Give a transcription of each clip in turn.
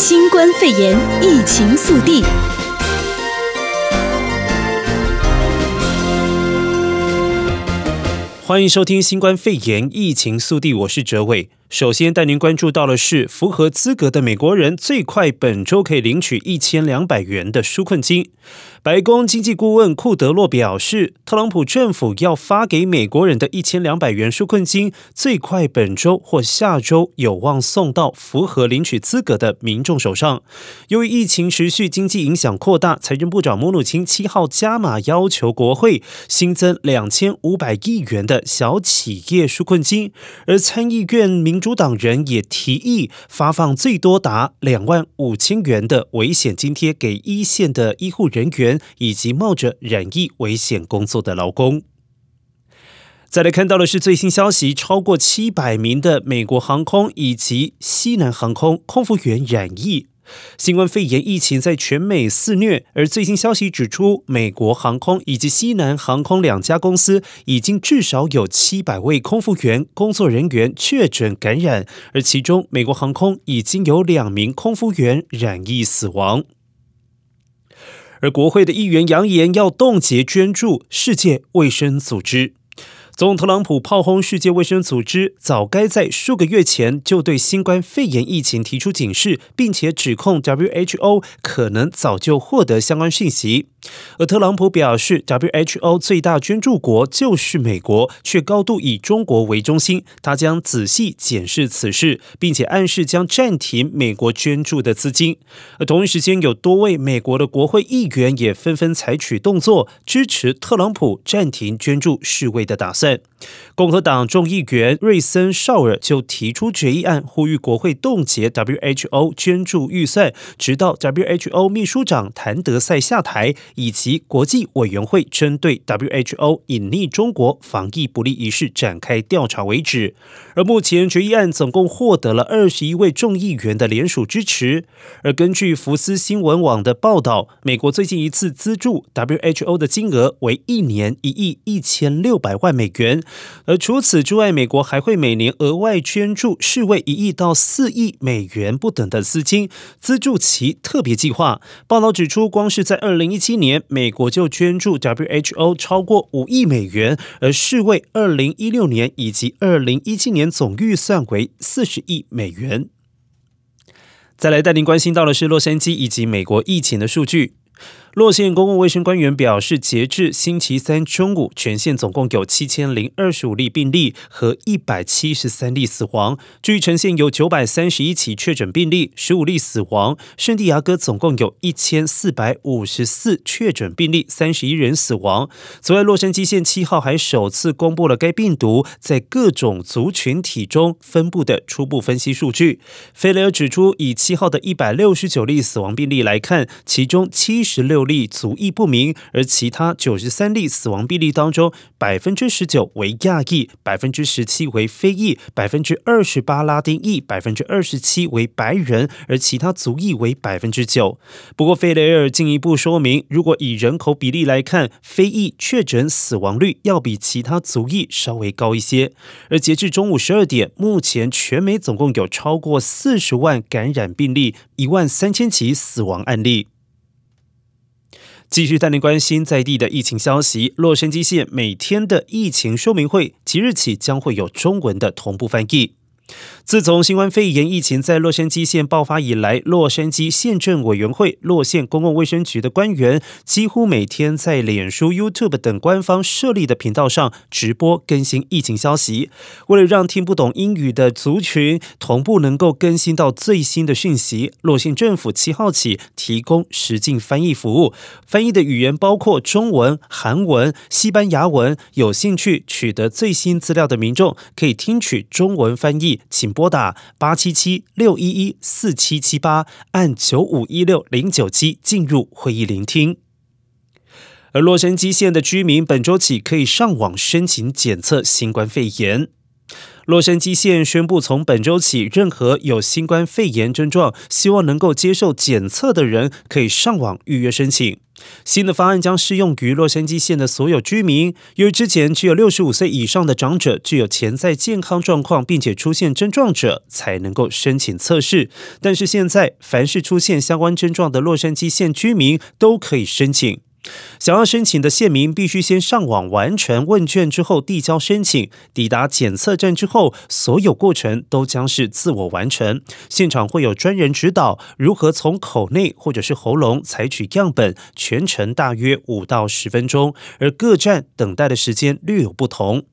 新冠肺炎疫情速递。欢迎收听新冠肺炎疫情速递，我是哲伟。首先带您关注到的是，符合资格的美国人最快本周可以领取一千两百元的纾困金。白宫经济顾问库德洛表示，特朗普政府要发给美国人的一千两百元纾困金，最快本周或下周有望送到符合领取资格的民众手上。由于疫情持续，经济影响扩大，财政部长姆努钦七号加码要求国会新增两千五百亿元的小企业纾困金，而参议院民主党人也提议发放最多达两万五千元的危险津贴给一线的医护人员以及冒着染疫危险工作的劳工。再来看到的是最新消息，超过七百名的美国航空以及西南航空空服员染疫。新冠肺炎疫情在全美肆虐，而最新消息指出，美国航空以及西南航空两家公司已经至少有七百位空服员工作人员确诊感染，而其中美国航空已经有两名空服员染疫死亡。而国会的议员扬言要冻结捐助世界卫生组织。总特朗普炮轰世界卫生组织，早该在数个月前就对新冠肺炎疫情提出警示，并且指控 WHO 可能早就获得相关讯息。而特朗普表示，WHO 最大捐助国就是美国，却高度以中国为中心。他将仔细检视此事，并且暗示将暂停美国捐助的资金。而同一时间，有多位美国的国会议员也纷纷采取动作，支持特朗普暂停捐助世卫的打算。共和党众议员瑞森绍尔就提出决议案，呼吁国会冻结 WHO 捐助预算，直到 WHO 秘书长谭德赛下台。以及国际委员会针对 WHO 隐匿中国防疫不力一事展开调查为止。而目前决议案总共获得了二十一位众议员的联署支持。而根据福斯新闻网的报道，美国最近一次资助 WHO 的金额为一年一亿一千六百万美元。元而除此之外，美国还会每年额外捐助世卫一亿到四亿美元不等的资金，资助其特别计划。报道指出，光是在二零一七年。年，美国就捐助 WHO 超过五亿美元，而世卫二零一六年以及二零一七年总预算为四十亿美元。再来带您关心到的是洛杉矶以及美国疫情的数据。洛县公共卫生官员表示，截至星期三中午，全县总共有七千零二十五例病例和一百七十三例死亡。至于全县有九百三十一起确诊病例，十五例死亡。圣地亚哥总共有一千四百五十四确诊病例，三十一人死亡。此外，洛杉矶县七号还首次公布了该病毒在各种族群体中分布的初步分析数据。费雷尔指出，以七号的一百六十九例死亡病例来看，其中七十六例族裔不明，而其他九十三例死亡病例当中，百分之十九为亚裔，百分之十七为非裔，百分之二十八拉丁裔，百分之二十七为白人，而其他族裔为百分之九。不过，费雷尔进一步说明，如果以人口比例来看，非裔确诊死亡率要比其他族裔稍微高一些。而截至中午十二点，目前全美总共有超过四十万感染病例，一万三千起死亡案例。继续带您关心在地的疫情消息。洛杉矶县每天的疫情说明会，即日起将会有中文的同步翻译。自从新冠肺炎疫情在洛杉矶县爆发以来，洛杉矶县政委员会、洛县公共卫生局的官员几乎每天在脸书、YouTube 等官方设立的频道上直播更新疫情消息。为了让听不懂英语的族群同步能够更新到最新的讯息，洛县政府七号起提供实境翻译服务，翻译的语言包括中文、韩文、西班牙文。有兴趣取得最新资料的民众可以听取中文翻译。请拨打八七七六一一四七七八，按九五一六零九七进入会议聆听。而洛杉矶县的居民本周起可以上网申请检测新冠肺炎。洛杉矶县宣布，从本周起，任何有新冠肺炎症状、希望能够接受检测的人，可以上网预约申请。新的方案将适用于洛杉矶县的所有居民。由于之前只有六十五岁以上的长者具有潜在健康状况，并且出现症状者才能够申请测试，但是现在凡是出现相关症状的洛杉矶县居民都可以申请。想要申请的县民必须先上网完成问卷之后递交申请，抵达检测站之后，所有过程都将是自我完成。现场会有专人指导如何从口内或者是喉咙采取样本，全程大约五到十分钟，而各站等待的时间略有不同。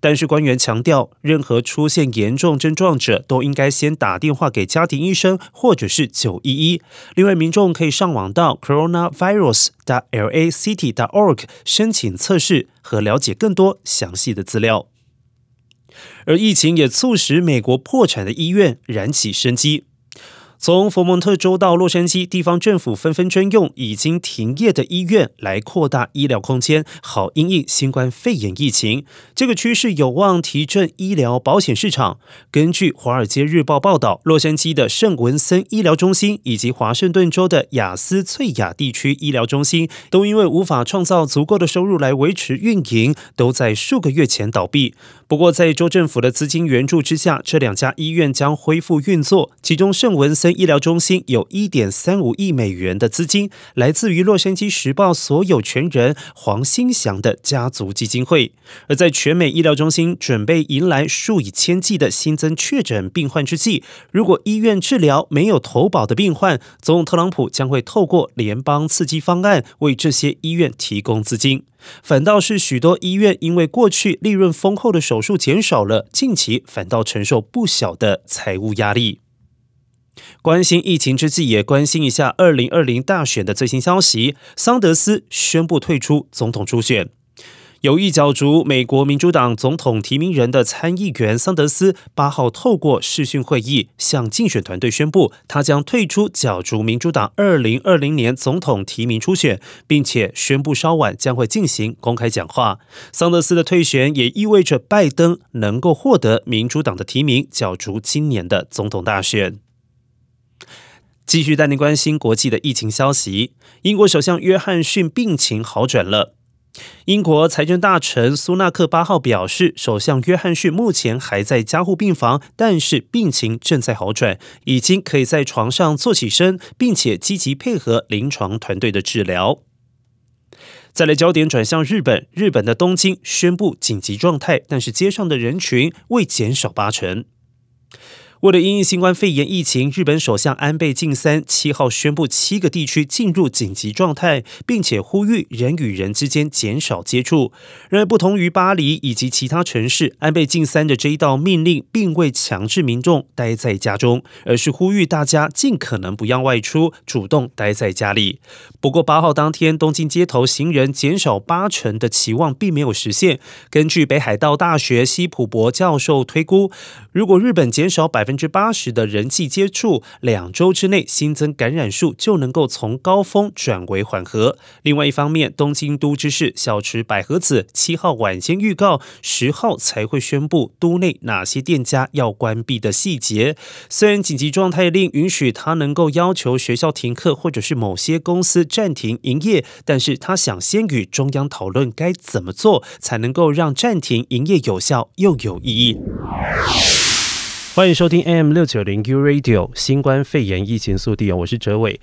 但是官员强调，任何出现严重症状者都应该先打电话给家庭医生或者是九一一。另外，民众可以上网到 coronavirus.lacity.org 申请测试和了解更多详细的资料。而疫情也促使美国破产的医院燃起生机。从佛蒙特州到洛杉矶，地方政府纷纷征用已经停业的医院来扩大医疗空间，好因应新冠肺炎疫情。这个趋势有望提振医疗保险市场。根据《华尔街日报》报道，洛杉矶的圣文森医疗中心以及华盛顿州的雅斯翠亚地区医疗中心，都因为无法创造足够的收入来维持运营，都在数个月前倒闭。不过，在州政府的资金援助之下，这两家医院将恢复运作。其中，圣文森医疗中心有一点三五亿美元的资金，来自于《洛杉矶时报》所有权人黄兴祥的家族基金会。而在全美医疗中心准备迎来数以千计的新增确诊病患之际，如果医院治疗没有投保的病患，总统特朗普将会透过联邦刺激方案为这些医院提供资金。反倒是许多医院因为过去利润丰厚的手术减少了，近期反倒承受不小的财务压力。关心疫情之际，也关心一下二零二零大选的最新消息。桑德斯宣布退出总统初选。有意角逐美国民主党总统提名人的参议员桑德斯，八号透过视讯会议向竞选团队宣布，他将退出角逐民主党二零二零年总统提名初选，并且宣布稍晚将会进行公开讲话。桑德斯的退选也意味着拜登能够获得民主党的提名，角逐今年的总统大选。继续带您关心国际的疫情消息，英国首相约翰逊病情好转了。英国财政大臣苏纳克八号表示，首相约翰逊目前还在加护病房，但是病情正在好转，已经可以在床上坐起身，并且积极配合临床团队的治疗。再来焦点转向日本，日本的东京宣布紧急状态，但是街上的人群未减少八成。为了因应新冠肺炎疫情，日本首相安倍晋三七号宣布七个地区进入紧急状态，并且呼吁人与人之间减少接触。然而，不同于巴黎以及其他城市，安倍晋三的这一道命令并未强制民众待在家中，而是呼吁大家尽可能不要外出，主动待在家里。不过，八号当天东京街头行人减少八成的期望并没有实现。根据北海道大学西浦博教授推估，如果日本减少百分分之八十的人际接触，两周之内新增感染数就能够从高峰转为缓和。另外一方面，东京都知事小池百合子七号晚间预告，十号才会宣布都内哪些店家要关闭的细节。虽然紧急状态令允许他能够要求学校停课或者是某些公司暂停营业，但是他想先与中央讨论该怎么做，才能够让暂停营业有效又有意义。欢迎收听 AM 六九零 U Radio 新冠肺炎疫情速递，我是哲伟。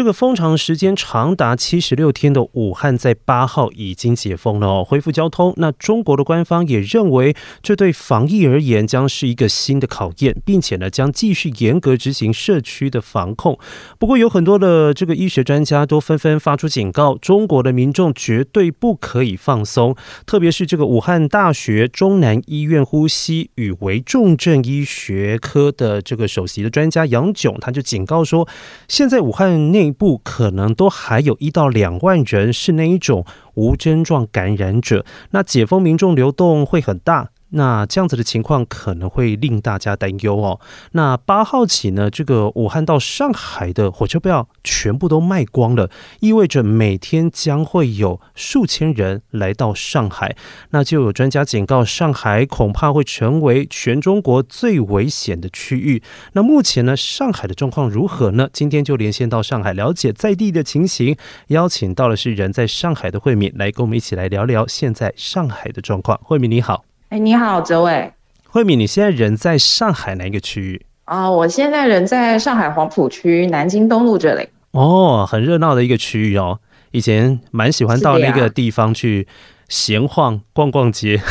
这个封城时间长达七十六天的武汉，在八号已经解封了哦，恢复交通。那中国的官方也认为，这对防疫而言将是一个新的考验，并且呢，将继续严格执行社区的防控。不过，有很多的这个医学专家都纷纷发出警告，中国的民众绝对不可以放松。特别是这个武汉大学中南医院呼吸与危重症医学科的这个首席的专家杨炯，他就警告说，现在武汉内内部可能都还有一到两万人是那一种无症状感染者，那解封民众流动会很大。那这样子的情况可能会令大家担忧哦。那八号起呢，这个武汉到上海的火车票全部都卖光了，意味着每天将会有数千人来到上海。那就有专家警告，上海恐怕会成为全中国最危险的区域。那目前呢，上海的状况如何呢？今天就连线到上海，了解在地的情形。邀请到的是人在上海的慧敏，来跟我们一起来聊聊现在上海的状况。慧敏你好。哎，你好，哲伟。慧敏，你现在人在上海哪一个区域？啊、呃，我现在人在上海黄浦区南京东路这里。哦，很热闹的一个区域哦。以前蛮喜欢到那个地方去。闲晃逛逛街，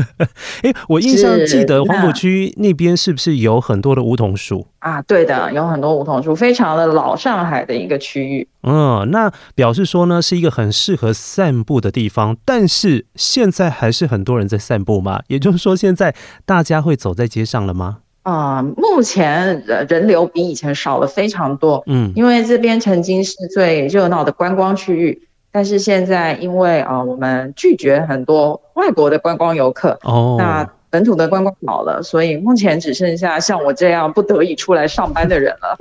哎，我印象记得黄浦区那边是不是有很多的梧桐树啊？对的，有很多梧桐树，非常的老上海的一个区域。嗯，那表示说呢，是一个很适合散步的地方。但是现在还是很多人在散步吗？也就是说，现在大家会走在街上了吗？啊、呃，目前人流比以前少了非常多。嗯，因为这边曾经是最热闹的观光区域。但是现在，因为啊、呃，我们拒绝很多外国的观光游客，哦，那本土的观光好了，所以目前只剩下像我这样不得已出来上班的人了。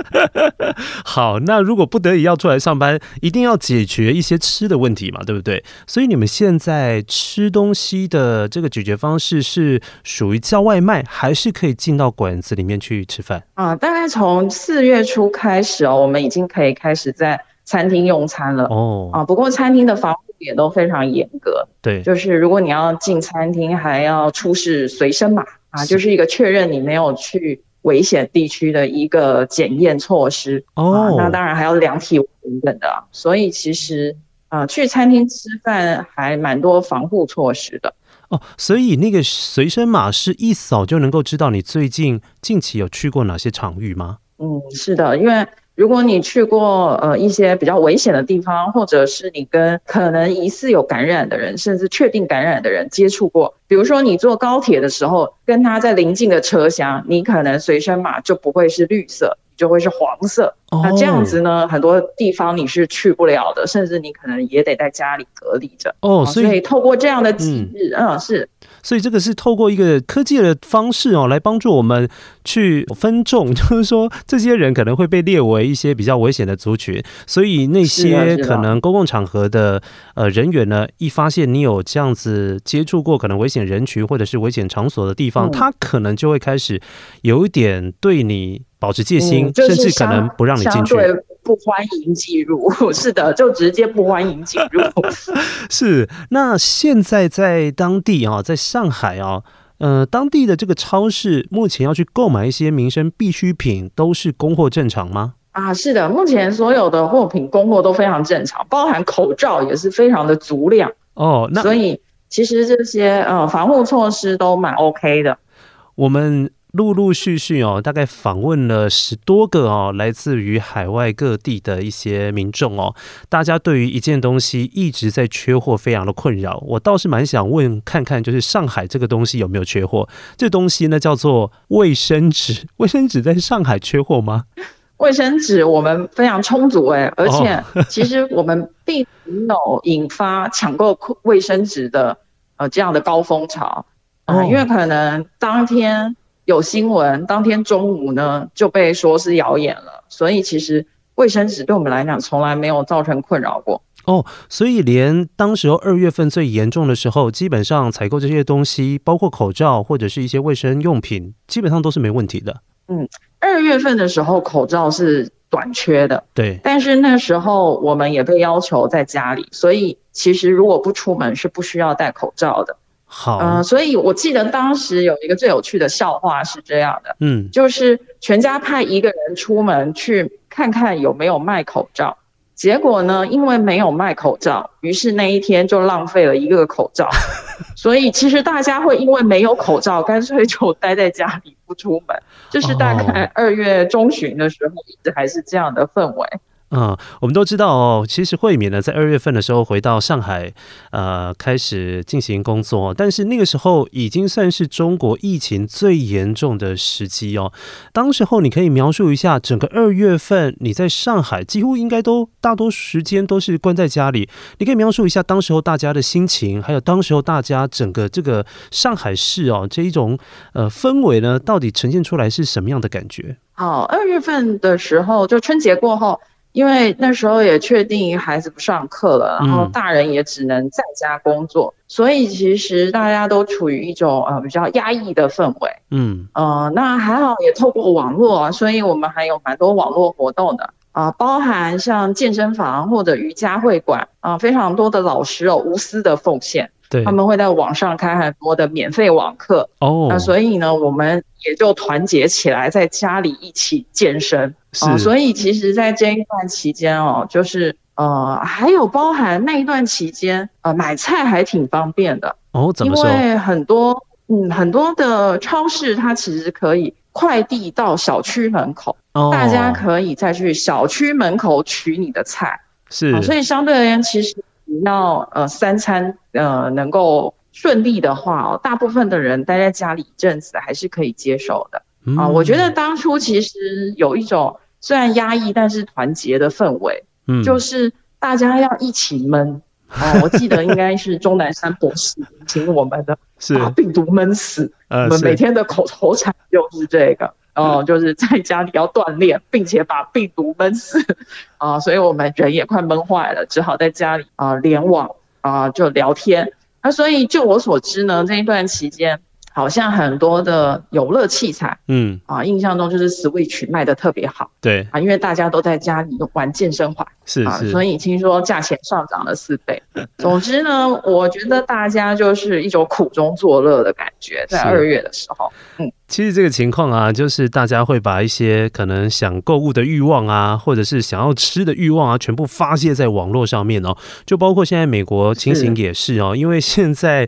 好，那如果不得已要出来上班，一定要解决一些吃的问题嘛，对不对？所以你们现在吃东西的这个解决方式是属于叫外卖，还是可以进到馆子里面去吃饭？啊，大概从四月初开始哦，我们已经可以开始在。餐厅用餐了哦啊，不过餐厅的防护也都非常严格。对，就是如果你要进餐厅，还要出示随身码啊，就是一个确认你没有去危险地区的一个检验措施哦、啊。那当然还要量体温等等的。所以其实啊，去餐厅吃饭还蛮多防护措施的哦。所以那个随身码是一扫就能够知道你最近近期有去过哪些场域吗？嗯，是的，因为。如果你去过呃一些比较危险的地方，或者是你跟可能疑似有感染的人，甚至确定感染的人接触过，比如说你坐高铁的时候，跟他在临近的车厢，你可能随身码就不会是绿色。就会是黄色，oh. 那这样子呢，很多地方你是去不了的，甚至你可能也得在家里隔离着。哦、oh，所以透过这样的机制，嗯，嗯，是，所以这个是透过一个科技的方式哦，来帮助我们去分众，就是说这些人可能会被列为一些比较危险的族群，所以那些可能公共场合的呃人员呢，一发现你有这样子接触过可能危险人群或者是危险场所的地方，嗯，他可能就会开始有一点对你。保持戒心，嗯就是，甚至可能不让你进去。对，不欢迎进入。是的，就直接不欢迎进入。是。那现在在当地啊，在上海啊，呃，当地的这个超市目前要去购买一些民生必需品，都是供货正常吗？啊，是的，目前所有的货品供货都非常正常，包含口罩也是非常的足量。哦，那所以其实这些呃防护措施都蛮 OK 的。我们。陆陆续续哦，大概访问了十多个哦，来自于海外各地的一些民众哦，大家对于一件东西一直在缺货，非常的困扰。我倒是蛮想问看看，就是上海这个东西有没有缺货？这东西呢叫做卫生纸，卫生纸在上海缺货吗？卫生纸我们非常充足哎，而且其实我们并没有引发抢购卫生纸的呃这样的高峰潮啊，因为可能当天。有新闻，当天中午呢就被说是谣言了，所以其实卫生纸对我们来讲从来没有造成困扰过。哦，所以连当时候二月份最严重的时候，基本上采购这些东西，包括口罩或者是一些卫生用品，基本上都是没问题的。嗯，二月份的时候口罩是短缺的，对，但是那时候我们也被要求在家里，所以其实如果不出门是不需要戴口罩的。好，嗯、呃，所以我记得当时有一个最有趣的笑话是这样的，嗯，就是全家派一个人出门去看看有没有卖口罩，结果呢，因为没有卖口罩，于是那一天就浪费了一个口罩，所以其实大家会因为没有口罩，干脆就待在家里不出门，就是大概二月中旬的时候，一直还是这样的氛围。嗯，我们都知道哦，其实慧敏呢，在二月份的时候回到上海，呃，开始进行工作。但是那个时候已经算是中国疫情最严重的时期哦。当时候，你可以描述一下整个二月份你在上海，几乎应该都大多时间都是关在家里。你可以描述一下当时候大家的心情，还有当时候大家整个这个上海市哦这一种呃氛围呢，到底呈现出来是什么样的感觉？好，二月份的时候，就春节过后。因为那时候也确定孩子不上课了，然后大人也只能在家工作，嗯、所以其实大家都处于一种呃比较压抑的氛围。嗯呃，那还好也透过网络，所以我们还有蛮多网络活动的啊、呃，包含像健身房或者瑜伽会馆啊、呃，非常多的老师哦无私的奉献。对，他们会在网上开很多的免费网课哦，那所以呢，我们也就团结起来，在家里一起健身。啊、呃，所以其实，在这一段期间哦，就是呃，还有包含那一段期间，呃，买菜还挺方便的哦。怎么说？因为很多嗯，很多的超市它其实可以快递到小区门口，哦，大家可以再去小区门口取你的菜。是、啊，所以相对而言，其实。你要呃三餐呃能够顺利的话哦，大部分的人待在家里一阵子还是可以接受的啊、呃。我觉得当初其实有一种虽然压抑但是团结的氛围，嗯，就是大家要一起闷啊、呃。我记得应该是钟南山博士请我们的，是把病毒闷死。我们每天的口头禅就是这个。哦、呃，就是在家里要锻炼，并且把病毒闷死啊、呃，所以我们人也快闷坏了，只好在家里啊、呃、联网啊、呃、就聊天。那所以就我所知呢，这一段期间。好像很多的游乐器材，嗯。啊，印象中就是 Switch 卖的特别好，对。啊，因为大家都在家里玩健身环，是是、啊，所以听说价钱上涨了四倍。总之呢，我觉得大家就是一种苦中作乐的感觉，在二月的时候，嗯，其实这个情况啊，就是大家会把一些可能想购物的欲望啊，或者是想要吃的欲望啊，全部发泄在网络上面哦，就包括现在美国情形也是哦，因为现在。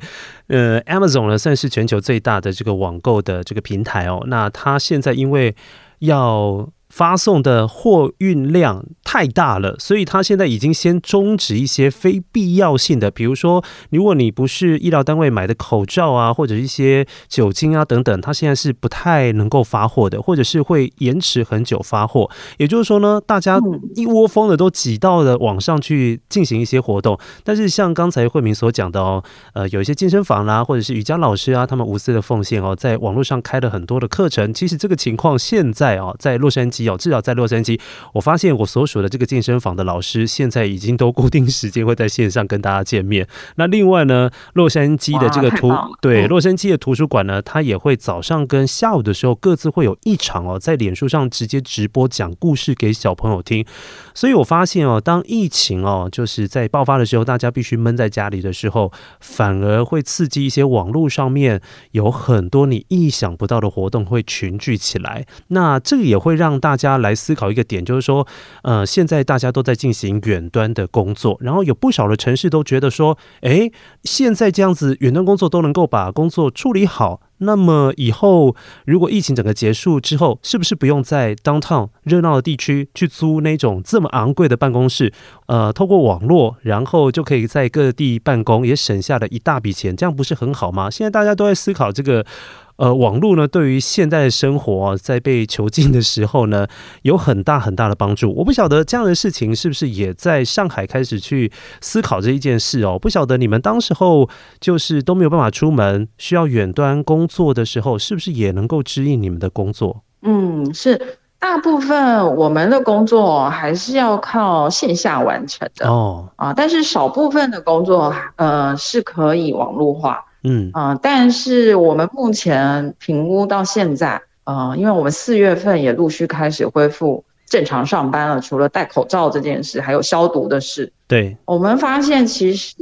呃，Amazon 呢算是全球最大的这个网购的这个平台哦。那它现在因为要发送的货运量太大了，所以他现在已经先终止一些非必要性的，比如说，如果你不是医疗单位买的口罩啊，或者一些酒精啊等等，他现在是不太能够发货的，或者是会延迟很久发货。也就是说呢，大家一窝蜂的都挤到了网上去进行一些活动。但是像刚才慧明所讲的哦，呃，有一些健身房啦、啊，或者是瑜伽老师啊，他们无私的奉献哦，在网络上开了很多的课程。其实这个情况现在哦，在洛杉矶哦，至少在洛杉矶，我发现我所属的这个健身房的老师现在已经都固定时间会在线上跟大家见面。那另外呢，洛杉矶的这个图对洛杉矶的图书馆呢，它也会早上跟下午的时候各自会有一场哦，在脸书上直接直播讲故事给小朋友听。所以我发现哦，当疫情哦就是在爆发的时候，大家必须闷在家里的时候，反而会刺激一些网络上面有很多你意想不到的活动会群聚起来。那这个也会让大大家来思考一个点，就是说，呃，现在大家都在进行远端的工作，然后有不少的城市都觉得说，诶，现在这样子远端工作都能够把工作处理好，那么以后如果疫情整个结束之后，是不是不用在 downtown 热闹的地区去租那种这么昂贵的办公室？呃，透过网络，然后就可以在各地办公，也省下了一大笔钱，这样不是很好吗？现在大家都在思考这个。呃，网络呢，对于现在的生活，在被囚禁的时候呢，有很大很大的帮助。我不晓得这样的事情是不是也在上海开始去思考这一件事哦。不晓得你们当时候就是都没有办法出门，需要远端工作的时候，是不是也能够指引你们的工作？嗯，是大部分我们的工作还是要靠线下完成的哦啊，但是少部分的工作呃是可以网络化。嗯。啊、呃，但是我们目前评估到现在，啊、呃，因为我们四月份也陆续开始恢复正常上班了，除了戴口罩这件事，还有消毒的事。对，我们发现其实，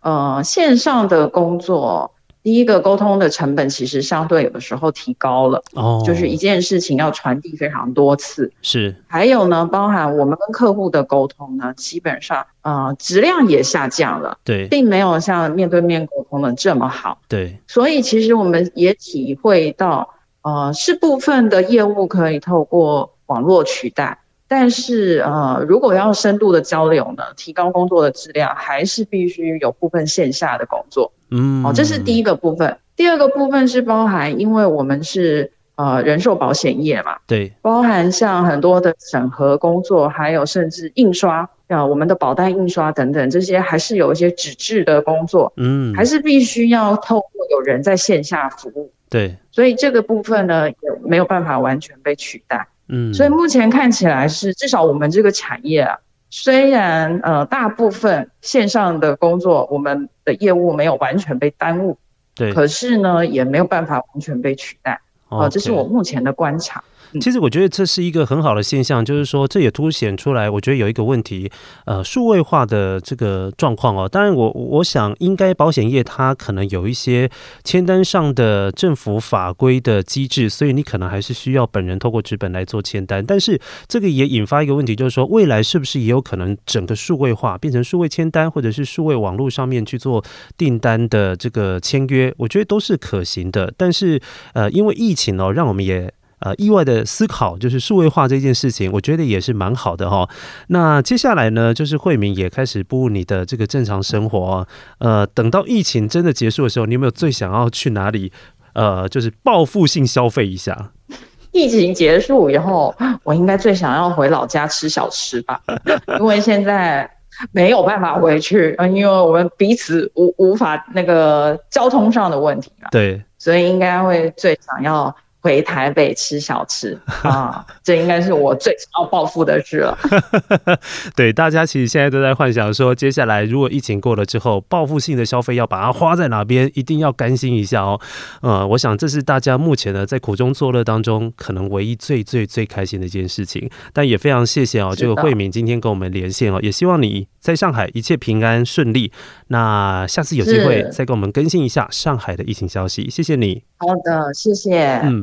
呃，线上的工作。第一个沟通的成本其实相对有的时候提高了哦，就是一件事情要传递非常多次。是，还有呢，包含我们跟客户的沟通呢，基本上呃质量也下降了，对，并没有像面对面沟通的这么好，对，所以其实我们也体会到，呃，是部分的业务可以透过网络取代。但是呃，如果要深度的交流呢，提高工作的质量，还是必须有部分线下的工作。嗯，哦，这是第一个部分。第二个部分是包含，因为我们是呃人寿保险业嘛，对，包含像很多的审核工作，还有甚至印刷啊，我们的保单印刷等等，这些还是有一些纸质的工作，嗯，还是必须要透过有人在线下服务。对，所以这个部分呢，也没有办法完全被取代。嗯，所以目前看起来是，至少我们这个产业啊，虽然呃大部分线上的工作，我们的业务没有完全被耽误。对，可是呢，也没有办法完全被取代。哦，这是我目前的观察。其实我觉得这是一个很好的现象，就是说这也凸显出来，我觉得有一个问题，呃，数位化的这个状况哦。当然我，我想应该保险业它可能有一些签单上的政府法规的机制，所以你可能还是需要本人透过纸本来做签单。但是这个也引发一个问题，就是说未来是不是也有可能整个数位化变成数位签单，或者是数位网络上面去做订单的这个签约？我觉得都是可行的。但是呃，因为疫情哦，让我们也。呃，意外的思考就是数位化这件事情，我觉得也是蛮好的哈。那接下来呢，就是慧敏也开始步入你的这个正常生活。呃，等到疫情真的结束的时候，你有没有最想要去哪里？呃，就是报复性消费一下。疫情结束以后，我应该最想要回老家吃小吃吧，因为现在没有办法回去，因为我们彼此无无法那个交通上的问题嘛。对，所以应该会最想要。回台北吃小吃啊，这应该是我最想要报复的事了。对，大家其实现在都在幻想说，接下来如果疫情过了之后，报复性的消费要把它花在哪边，一定要甘心一下哦。呃，我想这是大家目前呢在苦中作乐当中，可能唯一最最最开心的一件事情。但也非常谢谢哦，这个慧敏今天跟我们连线哦，也希望你在上海一切平安顺利。那下次有机会再跟我们更新一下上海的疫情消息。谢谢你。好的，谢谢。嗯，